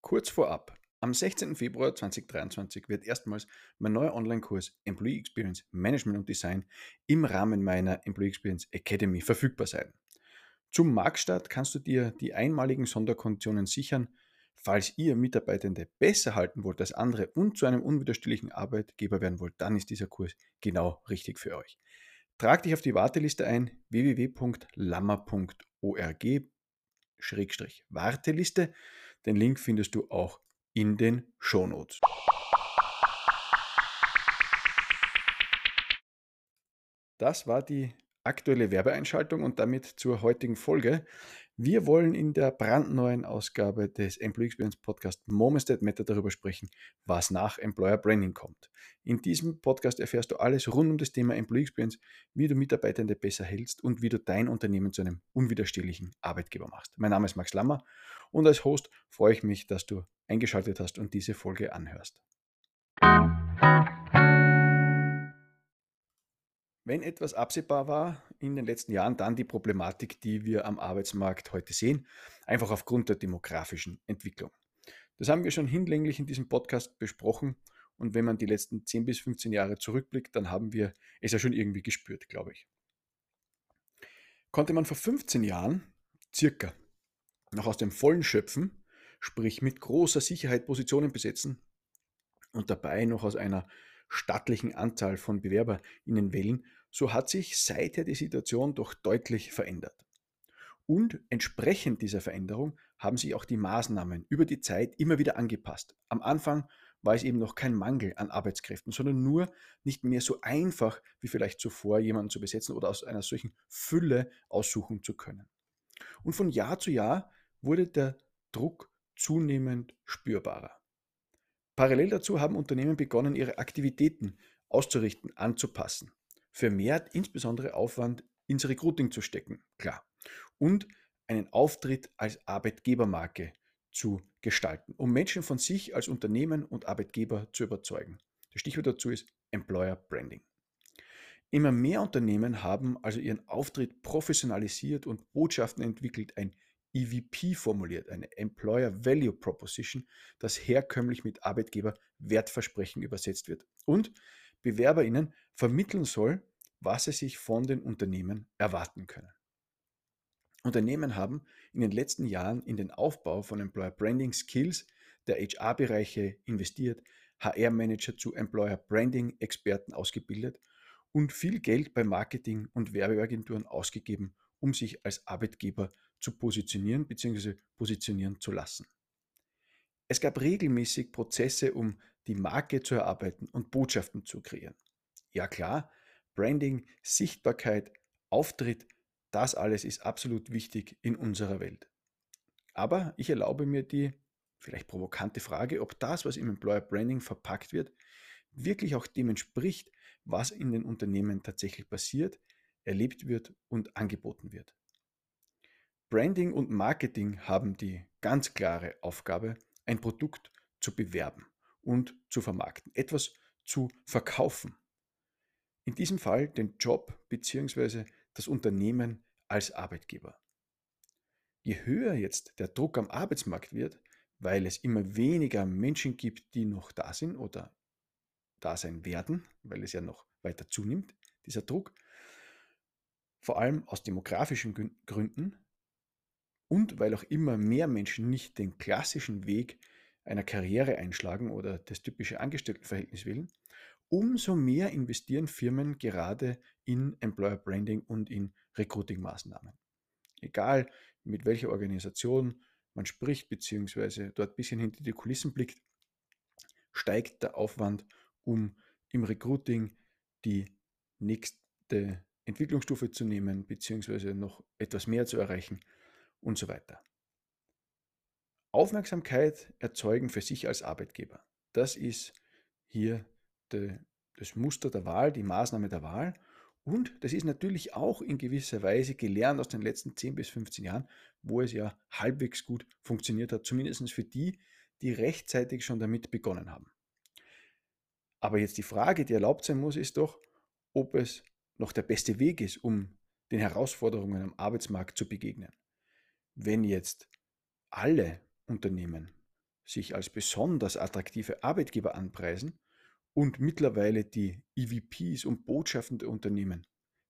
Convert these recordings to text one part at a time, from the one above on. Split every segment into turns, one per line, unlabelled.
Kurz vorab, am 16. Februar 2023 wird erstmals mein neuer Online-Kurs Employee Experience Management und Design im Rahmen meiner Employee Experience Academy verfügbar sein. Zum Marktstart kannst du dir die einmaligen Sonderkonditionen sichern. Falls ihr Mitarbeitende besser halten wollt als andere und zu einem unwiderstehlichen Arbeitgeber werden wollt, dann ist dieser Kurs genau richtig für euch. Trag dich auf die Warteliste ein www.lammer.org-warteliste. Den Link findest du auch in den Shownotes. Das war die aktuelle Werbeeinschaltung und damit zur heutigen Folge. Wir wollen in der brandneuen Ausgabe des Employee Experience Podcast Moments That Matter darüber sprechen, was nach Employer Branding kommt. In diesem Podcast erfährst du alles rund um das Thema Employee Experience, wie du Mitarbeitende besser hältst und wie du dein Unternehmen zu einem unwiderstehlichen Arbeitgeber machst. Mein Name ist Max Lammer und als Host freue ich mich, dass du eingeschaltet hast und diese Folge anhörst. Wenn etwas absehbar war in den letzten Jahren, dann die Problematik, die wir am Arbeitsmarkt heute sehen, einfach aufgrund der demografischen Entwicklung. Das haben wir schon hinlänglich in diesem Podcast besprochen und wenn man die letzten 10 bis 15 Jahre zurückblickt, dann haben wir es ja schon irgendwie gespürt, glaube ich. Konnte man vor 15 Jahren circa noch aus dem Vollen schöpfen, sprich mit großer Sicherheit Positionen besetzen und dabei noch aus einer stattlichen Anzahl von BewerberInnen wählen, so hat sich seither die Situation doch deutlich verändert. Und entsprechend dieser Veränderung haben sich auch die Maßnahmen über die Zeit immer wieder angepasst. Am Anfang war es eben noch kein Mangel an Arbeitskräften, sondern nur nicht mehr so einfach wie vielleicht zuvor jemanden zu besetzen oder aus einer solchen Fülle aussuchen zu können. Und von Jahr zu Jahr wurde der Druck zunehmend spürbarer. Parallel dazu haben Unternehmen begonnen, ihre Aktivitäten auszurichten, anzupassen vermehrt insbesondere Aufwand ins Recruiting zu stecken, klar. Und einen Auftritt als Arbeitgebermarke zu gestalten, um Menschen von sich als Unternehmen und Arbeitgeber zu überzeugen. Das Stichwort dazu ist Employer Branding. Immer mehr Unternehmen haben also ihren Auftritt professionalisiert und Botschaften entwickelt, ein EVP formuliert, eine Employer Value Proposition, das herkömmlich mit Arbeitgeber Wertversprechen übersetzt wird. Und BewerberInnen vermitteln soll, was sie sich von den Unternehmen erwarten können. Unternehmen haben in den letzten Jahren in den Aufbau von Employer Branding Skills der HR-Bereiche investiert, HR-Manager zu Employer Branding Experten ausgebildet und viel Geld bei Marketing- und Werbeagenturen ausgegeben, um sich als Arbeitgeber zu positionieren bzw. positionieren zu lassen. Es gab regelmäßig Prozesse, um die Marke zu erarbeiten und Botschaften zu kreieren. Ja klar, Branding, Sichtbarkeit, Auftritt, das alles ist absolut wichtig in unserer Welt. Aber ich erlaube mir die vielleicht provokante Frage, ob das, was im Employer Branding verpackt wird, wirklich auch dem entspricht, was in den Unternehmen tatsächlich passiert, erlebt wird und angeboten wird. Branding und Marketing haben die ganz klare Aufgabe, ein Produkt zu bewerben und zu vermarkten, etwas zu verkaufen. In diesem Fall den Job bzw. das Unternehmen als Arbeitgeber. Je höher jetzt der Druck am Arbeitsmarkt wird, weil es immer weniger Menschen gibt, die noch da sind oder da sein werden, weil es ja noch weiter zunimmt, dieser Druck, vor allem aus demografischen Gründen und weil auch immer mehr Menschen nicht den klassischen Weg einer Karriere einschlagen oder das typische Angestelltenverhältnis wählen, umso mehr investieren Firmen gerade in Employer Branding und in Recruiting-Maßnahmen. Egal mit welcher Organisation man spricht, beziehungsweise dort ein bisschen hinter die Kulissen blickt, steigt der Aufwand, um im Recruiting die nächste Entwicklungsstufe zu nehmen, beziehungsweise noch etwas mehr zu erreichen und so weiter. Aufmerksamkeit erzeugen für sich als Arbeitgeber. Das ist hier de, das Muster der Wahl, die Maßnahme der Wahl. Und das ist natürlich auch in gewisser Weise gelernt aus den letzten 10 bis 15 Jahren, wo es ja halbwegs gut funktioniert hat, zumindest für die, die rechtzeitig schon damit begonnen haben. Aber jetzt die Frage, die erlaubt sein muss, ist doch, ob es noch der beste Weg ist, um den Herausforderungen am Arbeitsmarkt zu begegnen. Wenn jetzt alle Unternehmen sich als besonders attraktive Arbeitgeber anpreisen und mittlerweile die EVPs und Botschaften der Unternehmen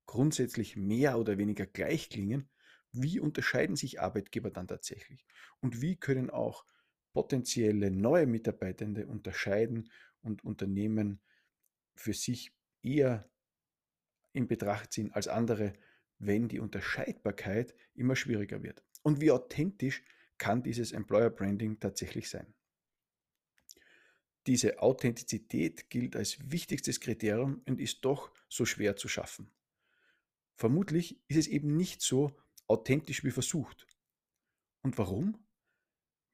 grundsätzlich mehr oder weniger gleich klingen, wie unterscheiden sich Arbeitgeber dann tatsächlich? Und wie können auch potenzielle neue Mitarbeitende unterscheiden und Unternehmen für sich eher in Betracht ziehen als andere, wenn die Unterscheidbarkeit immer schwieriger wird? Und wie authentisch kann dieses Employer Branding tatsächlich sein? Diese Authentizität gilt als wichtigstes Kriterium und ist doch so schwer zu schaffen. Vermutlich ist es eben nicht so authentisch wie versucht. Und warum?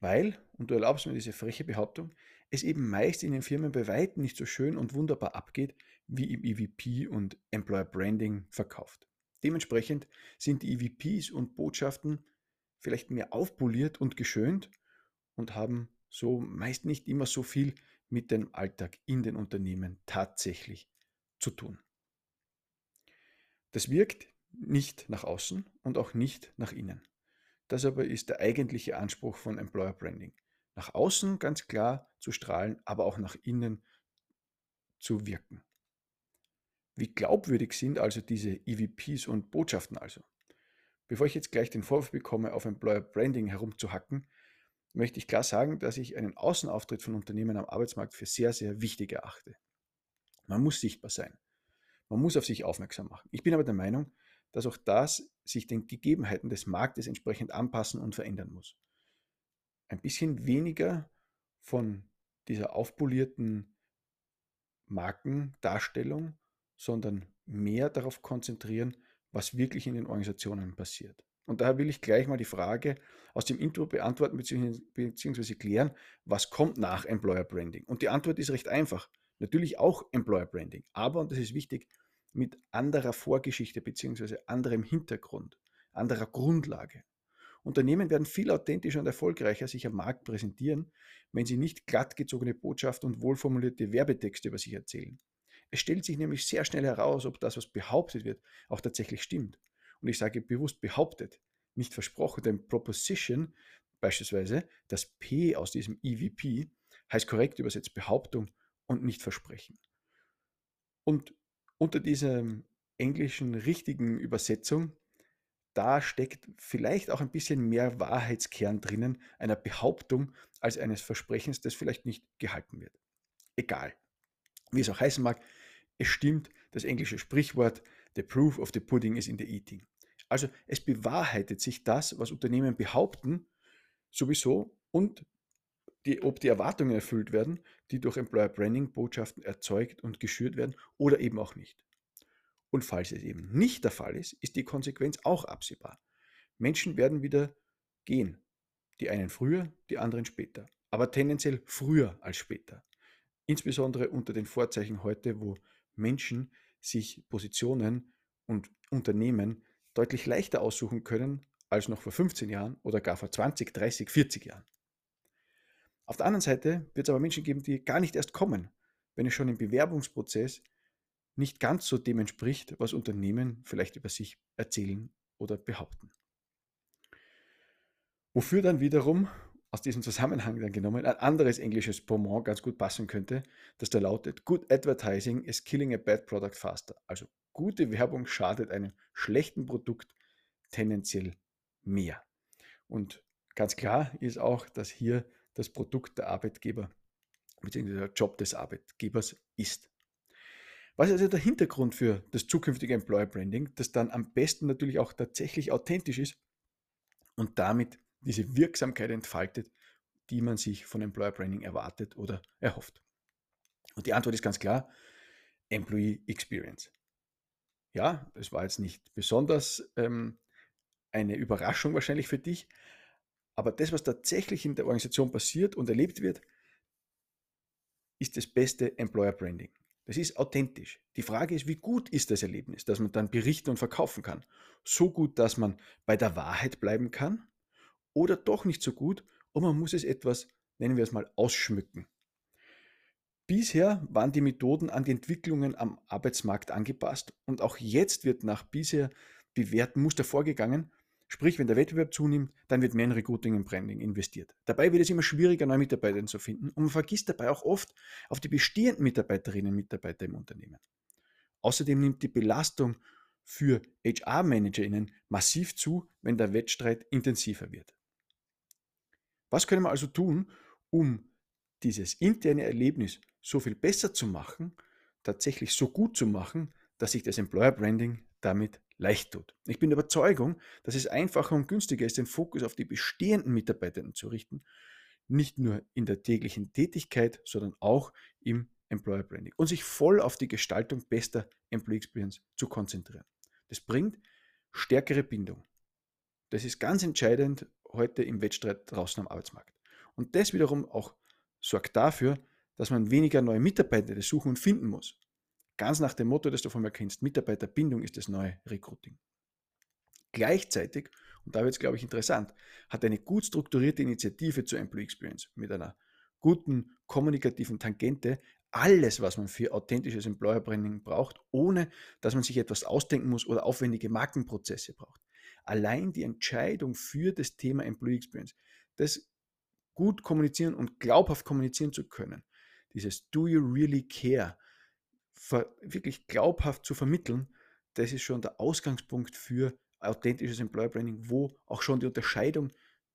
Weil, und du erlaubst mir diese freche Behauptung, es eben meist in den Firmen bei weitem nicht so schön und wunderbar abgeht, wie im EVP und Employer Branding verkauft. Dementsprechend sind die EVPs und Botschaften vielleicht mehr aufpoliert und geschönt und haben so meist nicht immer so viel mit dem Alltag in den Unternehmen tatsächlich zu tun. Das wirkt nicht nach außen und auch nicht nach innen. Das aber ist der eigentliche Anspruch von Employer Branding. Nach außen ganz klar zu strahlen, aber auch nach innen zu wirken. Wie glaubwürdig sind also diese EVPs und Botschaften also? Bevor ich jetzt gleich den Vorwurf bekomme, auf Employer Branding herumzuhacken, möchte ich klar sagen, dass ich einen Außenauftritt von Unternehmen am Arbeitsmarkt für sehr, sehr wichtig erachte. Man muss sichtbar sein. Man muss auf sich aufmerksam machen. Ich bin aber der Meinung, dass auch das sich den Gegebenheiten des Marktes entsprechend anpassen und verändern muss. Ein bisschen weniger von dieser aufpolierten Markendarstellung, sondern mehr darauf konzentrieren, was wirklich in den Organisationen passiert. Und daher will ich gleich mal die Frage aus dem Intro beantworten bzw. klären, was kommt nach Employer Branding? Und die Antwort ist recht einfach. Natürlich auch Employer Branding, aber, und das ist wichtig, mit anderer Vorgeschichte bzw. anderem Hintergrund, anderer Grundlage. Unternehmen werden viel authentischer und erfolgreicher sich am Markt präsentieren, wenn sie nicht glattgezogene Botschaften und wohlformulierte Werbetexte über sich erzählen. Es stellt sich nämlich sehr schnell heraus, ob das, was behauptet wird, auch tatsächlich stimmt. Und ich sage bewusst behauptet, nicht versprochen, denn Proposition, beispielsweise das P aus diesem EVP, heißt korrekt übersetzt Behauptung und nicht Versprechen. Und unter dieser englischen richtigen Übersetzung, da steckt vielleicht auch ein bisschen mehr Wahrheitskern drinnen, einer Behauptung, als eines Versprechens, das vielleicht nicht gehalten wird. Egal. Wie es auch heißen mag, es stimmt das englische Sprichwort, the proof of the pudding is in the eating. Also es bewahrheitet sich das, was Unternehmen behaupten, sowieso und die, ob die Erwartungen erfüllt werden, die durch Employer Branding Botschaften erzeugt und geschürt werden oder eben auch nicht. Und falls es eben nicht der Fall ist, ist die Konsequenz auch absehbar. Menschen werden wieder gehen. Die einen früher, die anderen später. Aber tendenziell früher als später. Insbesondere unter den Vorzeichen heute, wo Menschen sich Positionen und Unternehmen deutlich leichter aussuchen können als noch vor 15 Jahren oder gar vor 20, 30, 40 Jahren. Auf der anderen Seite wird es aber Menschen geben, die gar nicht erst kommen, wenn es schon im Bewerbungsprozess nicht ganz so dem entspricht, was Unternehmen vielleicht über sich erzählen oder behaupten. Wofür dann wiederum aus diesem Zusammenhang dann genommen ein anderes englisches Pomont ganz gut passen könnte, das da lautet, Good advertising is killing a bad product faster. Also gute Werbung schadet einem schlechten Produkt tendenziell mehr. Und ganz klar ist auch, dass hier das Produkt der Arbeitgeber bzw. der Job des Arbeitgebers ist. Was ist also der Hintergrund für das zukünftige Employer Branding, das dann am besten natürlich auch tatsächlich authentisch ist und damit diese Wirksamkeit entfaltet, die man sich von Employer Branding erwartet oder erhofft? Und die Antwort ist ganz klar, Employee Experience. Ja, das war jetzt nicht besonders ähm, eine Überraschung wahrscheinlich für dich, aber das, was tatsächlich in der Organisation passiert und erlebt wird, ist das beste Employer Branding. Das ist authentisch. Die Frage ist, wie gut ist das Erlebnis, dass man dann berichten und verkaufen kann? So gut, dass man bei der Wahrheit bleiben kann oder doch nicht so gut und man muss es etwas, nennen wir es mal, ausschmücken. Bisher waren die Methoden an die Entwicklungen am Arbeitsmarkt angepasst und auch jetzt wird nach bisher bewährten Muster vorgegangen, Sprich, wenn der Wettbewerb zunimmt, dann wird mehr in Recruiting und Branding investiert. Dabei wird es immer schwieriger, neue Mitarbeiter zu finden und man vergisst dabei auch oft auf die bestehenden Mitarbeiterinnen und Mitarbeiter im Unternehmen. Außerdem nimmt die Belastung für HR-ManagerInnen massiv zu, wenn der Wettstreit intensiver wird. Was können wir also tun, um dieses interne Erlebnis so viel besser zu machen, tatsächlich so gut zu machen, dass sich das Employer Branding damit leicht tut. Ich bin der Überzeugung, dass es einfacher und günstiger ist, den Fokus auf die bestehenden Mitarbeitenden zu richten, nicht nur in der täglichen Tätigkeit, sondern auch im Employer Branding und sich voll auf die Gestaltung bester Employee Experience zu konzentrieren. Das bringt stärkere Bindung. Das ist ganz entscheidend heute im Wettstreit draußen am Arbeitsmarkt. Und das wiederum auch sorgt dafür, dass man weniger neue Mitarbeiter suchen und finden muss. Ganz nach dem Motto, das du von mir kennst, Mitarbeiterbindung ist das neue Recruiting. Gleichzeitig, und da wird es, glaube ich, interessant, hat eine gut strukturierte Initiative zur Employee Experience mit einer guten kommunikativen Tangente alles, was man für authentisches Employer Branding braucht, ohne dass man sich etwas ausdenken muss oder aufwendige Markenprozesse braucht. Allein die Entscheidung für das Thema Employee Experience, das gut kommunizieren und glaubhaft kommunizieren zu können, dieses Do you really care, wirklich glaubhaft zu vermitteln, das ist schon der Ausgangspunkt für authentisches Employer Branding, wo auch schon die Unterscheidung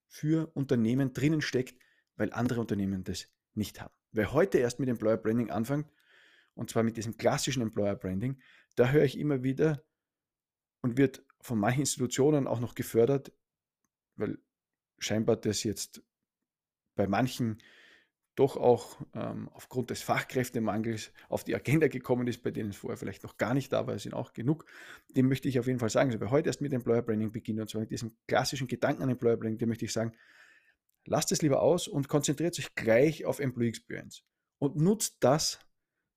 für Unternehmen drinnen steckt, weil andere Unternehmen das nicht haben. Wer heute erst mit Employer Branding anfängt, und zwar mit diesem klassischen Employer Branding, da höre ich immer wieder und wird von manchen Institutionen auch noch gefördert, weil scheinbar das jetzt bei manchen doch auch ähm, aufgrund des Fachkräftemangels auf die Agenda gekommen ist, bei denen es vorher vielleicht noch gar nicht da war, sind auch genug. Dem möchte ich auf jeden Fall sagen, also wer heute erst mit Employer Branding beginnt, und zwar mit diesem klassischen Gedanken an Employer Branding, dem möchte ich sagen, lasst es lieber aus und konzentriert euch gleich auf Employee Experience und nutzt das,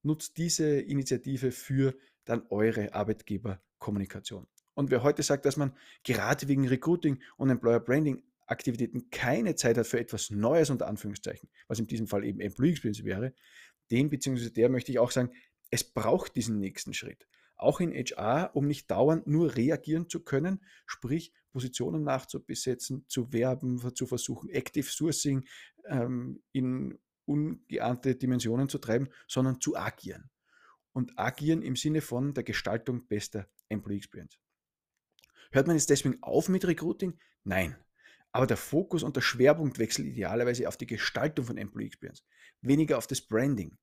nutzt diese Initiative für dann eure Arbeitgeberkommunikation. Und wer heute sagt, dass man gerade wegen Recruiting und Employer Branding Aktivitäten keine Zeit hat für etwas Neues unter Anführungszeichen, was in diesem Fall eben Employee Experience wäre, dem bzw. der möchte ich auch sagen, es braucht diesen nächsten Schritt. Auch in HR, um nicht dauernd nur reagieren zu können, sprich Positionen nachzubesetzen, zu werben, zu versuchen, Active Sourcing ähm, in ungeahnte Dimensionen zu treiben, sondern zu agieren. Und agieren im Sinne von der Gestaltung bester Employee Experience. Hört man jetzt deswegen auf mit Recruiting? Nein. Aber der Fokus und der Schwerpunkt wechselt idealerweise auf die Gestaltung von Employee Experience, weniger auf das Branding.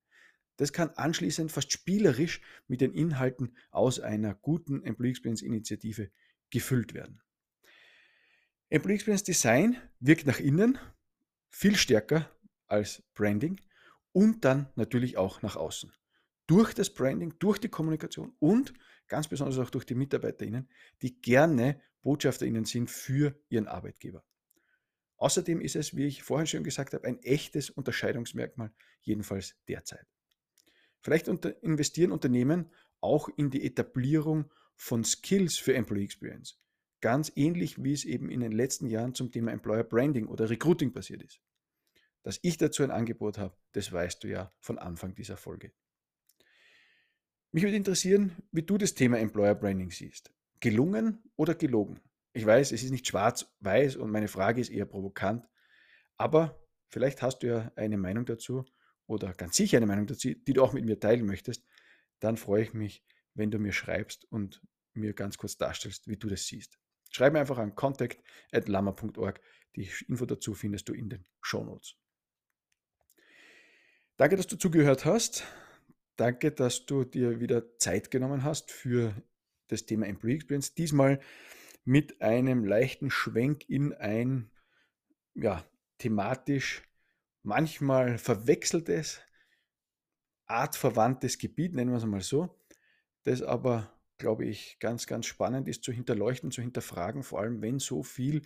Das kann anschließend fast spielerisch mit den Inhalten aus einer guten Employee Experience Initiative gefüllt werden. Employee Experience Design wirkt nach innen viel stärker als Branding und dann natürlich auch nach außen. Durch das Branding, durch die Kommunikation und ganz besonders auch durch die MitarbeiterInnen, die gerne BotschafterInnen sind für ihren Arbeitgeber. Außerdem ist es, wie ich vorhin schon gesagt habe, ein echtes Unterscheidungsmerkmal, jedenfalls derzeit. Vielleicht unter investieren Unternehmen auch in die Etablierung von Skills für Employee Experience. Ganz ähnlich wie es eben in den letzten Jahren zum Thema Employer Branding oder Recruiting passiert ist. Dass ich dazu ein Angebot habe, das weißt du ja von Anfang dieser Folge. Mich würde interessieren, wie du das Thema Employer Branding siehst. Gelungen oder gelogen? Ich weiß, es ist nicht schwarz-weiß und meine Frage ist eher provokant, aber vielleicht hast du ja eine Meinung dazu oder ganz sicher eine Meinung dazu, die du auch mit mir teilen möchtest. Dann freue ich mich, wenn du mir schreibst und mir ganz kurz darstellst, wie du das siehst. Schreib mir einfach an contact.lama.org. Die Info dazu findest du in den Shownotes. Danke, dass du zugehört hast. Danke, dass du dir wieder Zeit genommen hast für das Thema Employee Experience. Diesmal mit einem leichten Schwenk in ein ja, thematisch manchmal verwechseltes, artverwandtes Gebiet, nennen wir es mal so, das aber glaube ich, ganz, ganz spannend ist zu hinterleuchten, zu hinterfragen, vor allem wenn so viel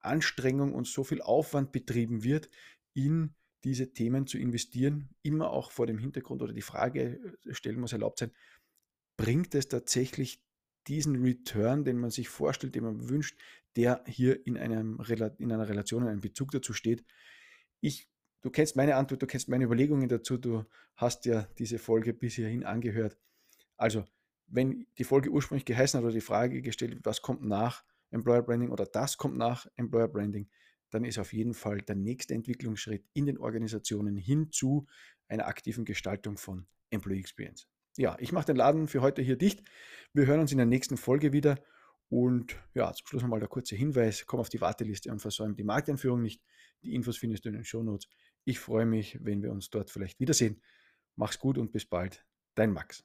Anstrengung und so viel Aufwand betrieben wird, in diese Themen zu investieren, immer auch vor dem Hintergrund oder die Frage äh, stellen muss erlaubt sein, bringt es tatsächlich diesen Return, den man sich vorstellt, den man wünscht, der hier in, einem, in einer Relation, in einem Bezug dazu steht. Ich, du kennst meine Antwort, du kennst meine Überlegungen dazu, du hast ja diese Folge bis hierhin angehört. Also wenn die Folge ursprünglich geheißen hat oder die Frage gestellt, was kommt nach Employer Branding oder das kommt nach Employer Branding, dann ist auf jeden Fall der nächste Entwicklungsschritt in den Organisationen hin zu einer aktiven Gestaltung von Employee Experience. Ja, ich mache den Laden für heute hier dicht. Wir hören uns in der nächsten Folge wieder. Und ja, zum Schluss nochmal der kurze Hinweis: Komm auf die Warteliste und versäum die Markteinführung nicht. Die Infos findest du in den Shownotes. Ich freue mich, wenn wir uns dort vielleicht wiedersehen. Mach's gut und bis bald. Dein Max.